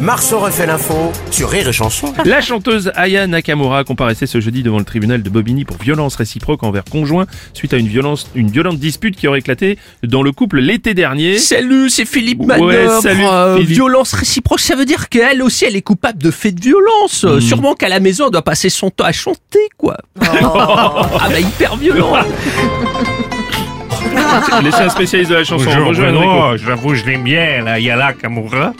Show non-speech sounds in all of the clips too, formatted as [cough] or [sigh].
Marceau refait l'info sur Rire et Chanson. La chanteuse Aya Nakamura comparaissait ce jeudi devant le tribunal de Bobigny pour violence réciproque envers conjoint suite à une, violence, une violente dispute qui aurait éclaté dans le couple l'été dernier. Salut, c'est Philippe Ouais, Manœuvre. salut, Euh, Philippe. violence réciproque, ça veut dire qu'elle aussi, elle est coupable de faits de violence. Hmm. Sûrement qu'à la maison, elle doit passer son temps à chanter, quoi. [laughs] ah bah hyper violent. [laughs] [laughs] Laissez un spécialiste de la chanson. Bonjour Bonjour. Benoît, j'avoue je l'aime bien, la Yala Kamura.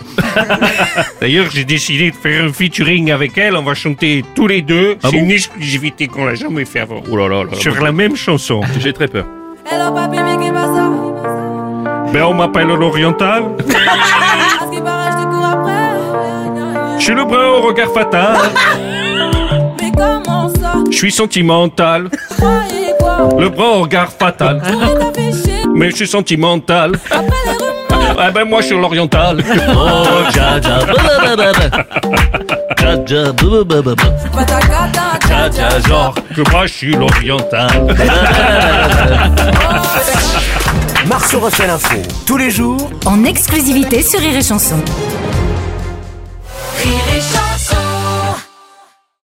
D'ailleurs, j'ai décidé de faire un featuring avec elle, on va chanter tous les deux. Ah C'est bon une exclusivité qu'on n'a jamais fait avant. Oh là là. Sur la même chanson. J'ai très peur. Hello papi, Ben, on m'appelle l'Oriental. Je suis le brun au regard fatal. Mais comment ça? Je suis sentimental. Le brun au regard fatal. [laughs] Mais je suis sentimental. Ah ben, moi, je suis l'Oriental. [laughs] Oh, ja, genre. Que moi, je suis l'Oriental. [laughs] Marceau refait l'info tous les jours en exclusivité sur. Rire et chanson.